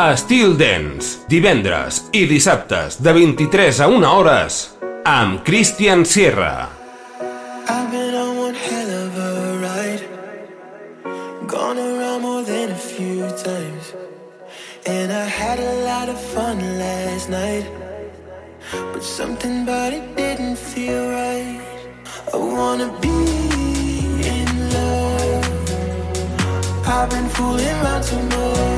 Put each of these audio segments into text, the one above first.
a Dance, divendres i dissabtes de 23 a 1 hores amb Christian Sierra. I've been on one hell of a ride. Gone around more than a few times. And I had a lot of fun last night. But something about it didn't feel right. I wanna be in love. I've been fooling around too much.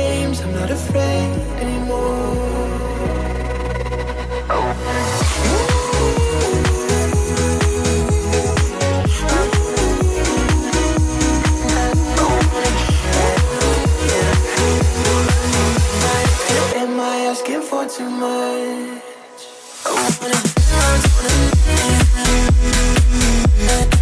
games, I'm not afraid anymore. asking for too much. I wanna, I wanna.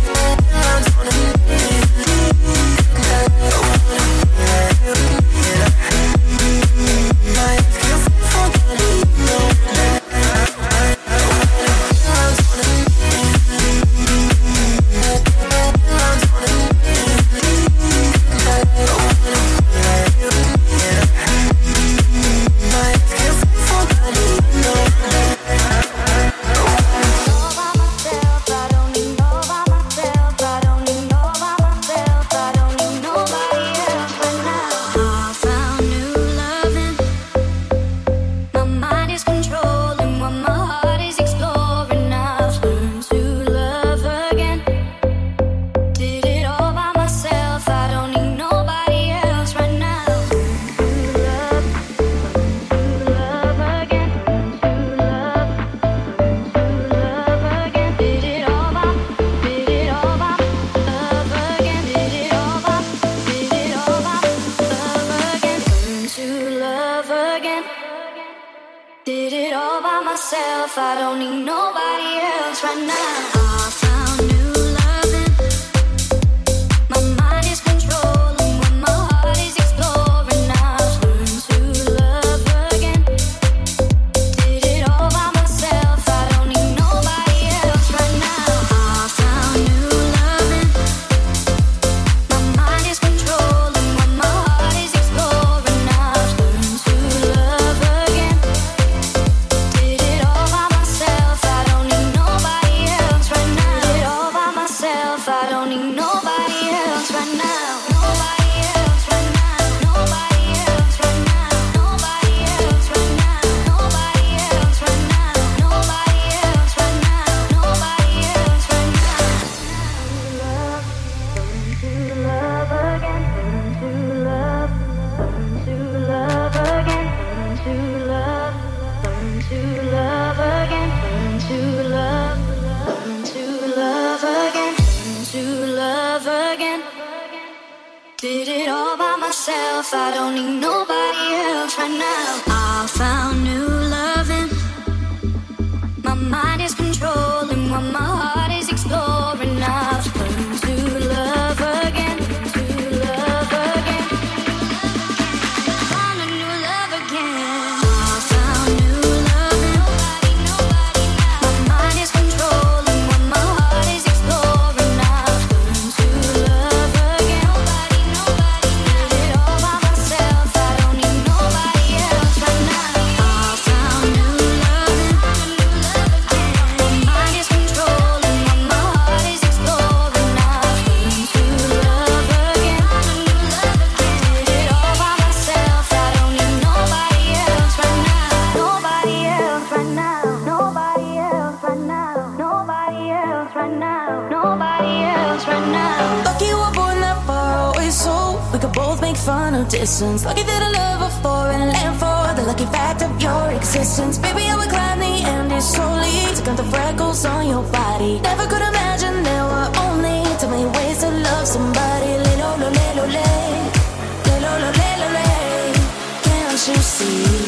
final distance. Lucky that I love a foreign land for the lucky fact of your existence. Baby, I would climb the Andes slowly, to count the freckles on your body. Never could imagine there were only too many ways to love somebody. Lelo, lo, le, lo, le. Can't you see?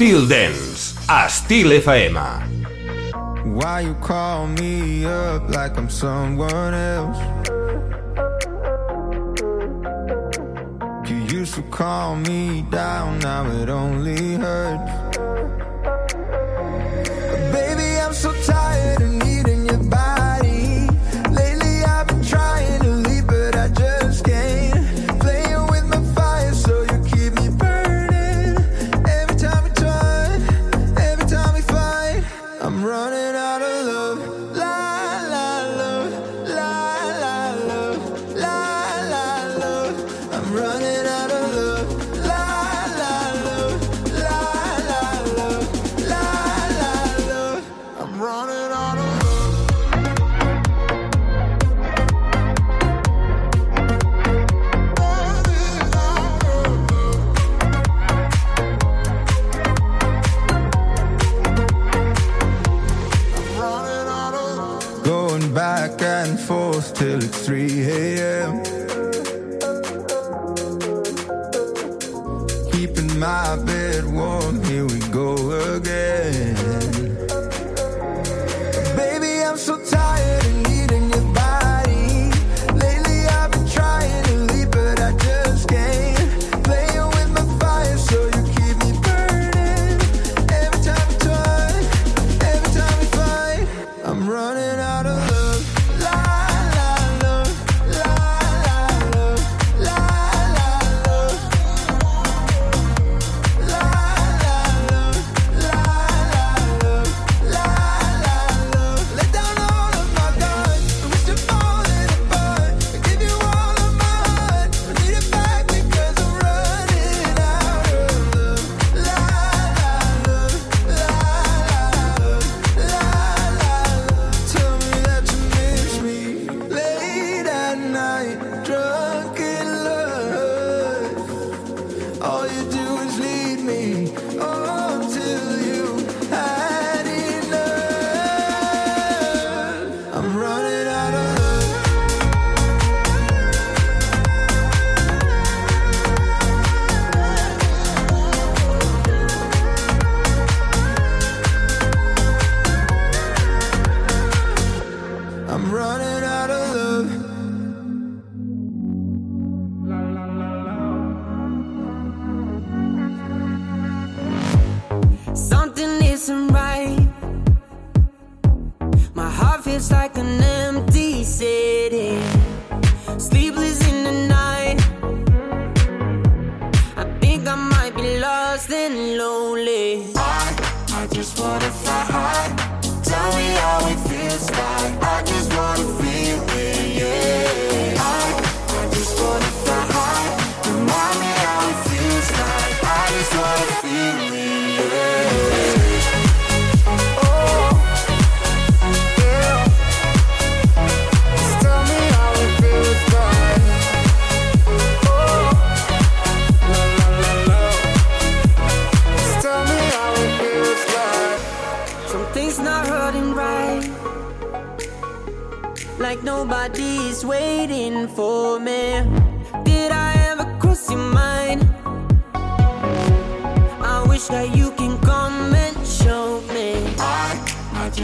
Styl Dance, a Styl FM. Why you call me up like I'm someone else? You used to call me down, now it only hurts. back and forth till it's 3 a.m.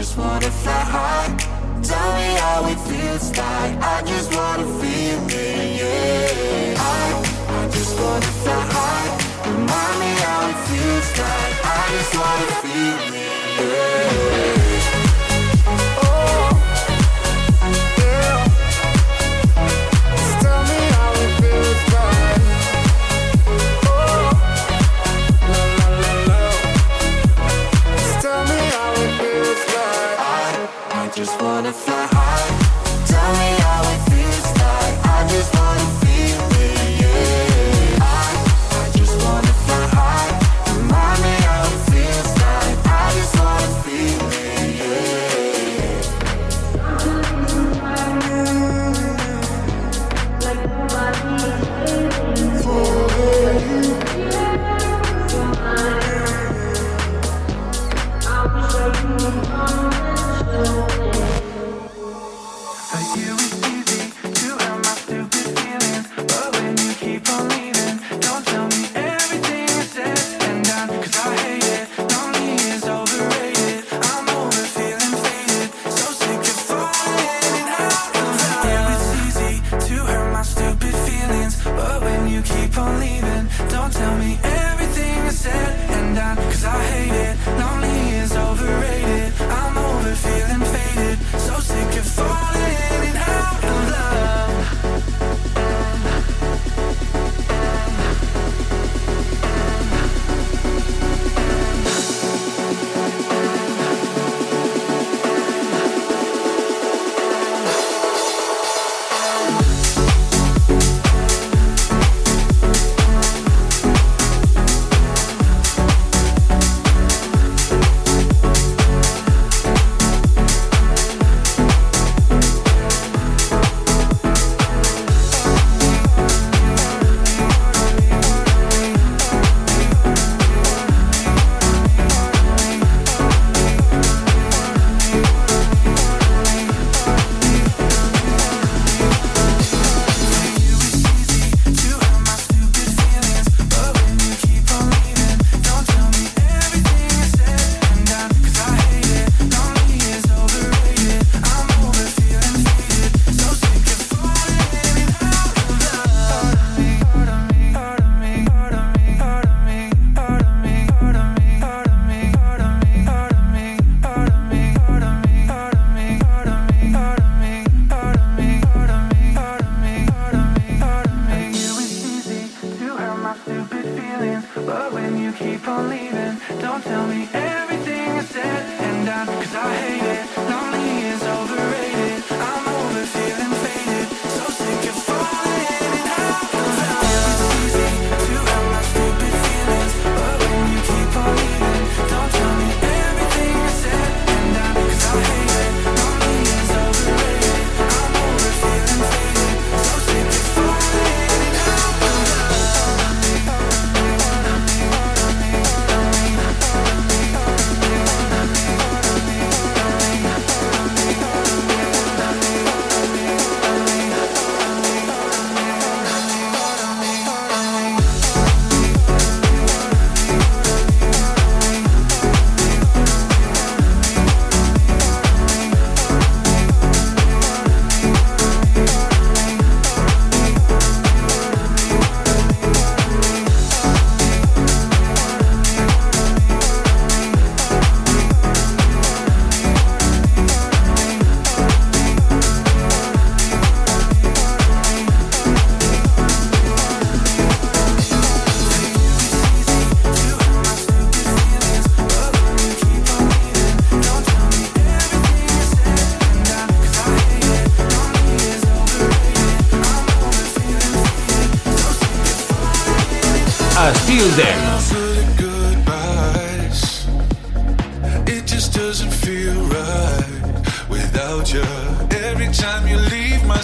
just wanna fly high. Tell me how it feels like. I just wanna feel it.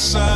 Side,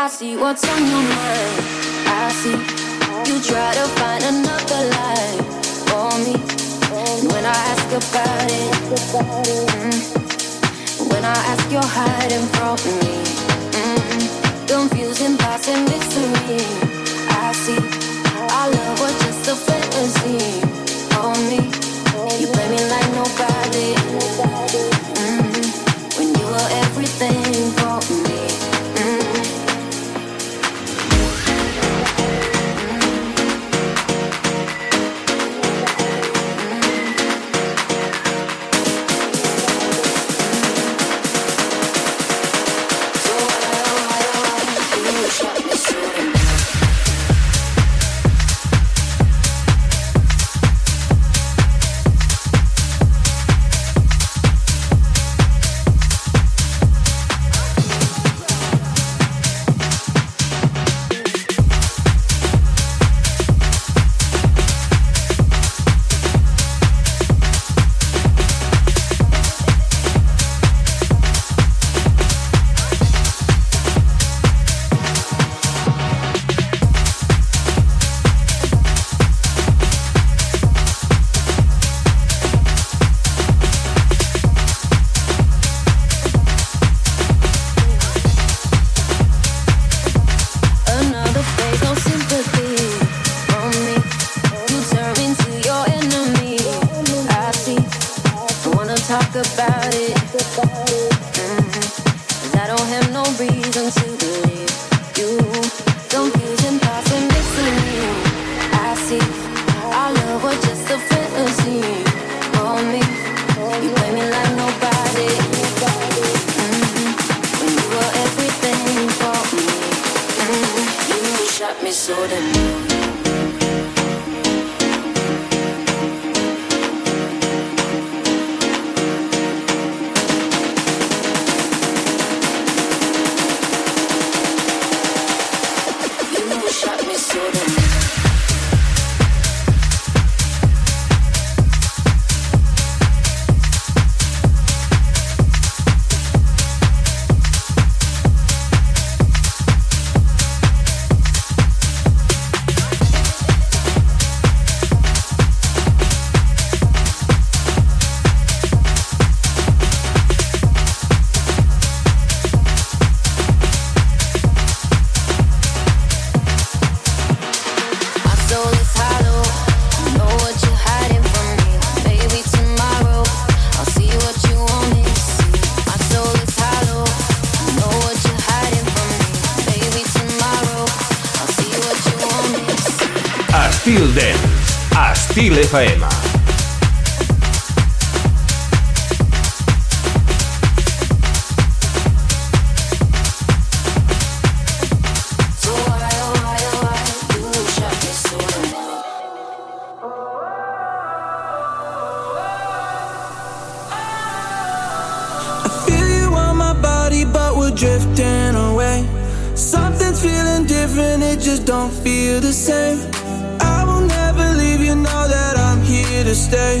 I see what's on your mind. I see you try to find another life for me. When I ask about it, mm, when I ask, you're hiding from me. Mm, confusing thoughts and mystery. I see our love was just a fantasy for me. You play me like nobody. About it. I don't have no reason to believe you. I see. Our love was just a fantasy for me. You me like nobody. Mhm. When you were everything for me. Mhm. You shot me so damn. Different, it just don't feel the same. I will never leave you, know that I'm here to stay.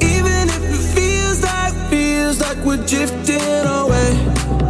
Even if it feels like, feels like we're drifting away.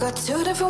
Got two different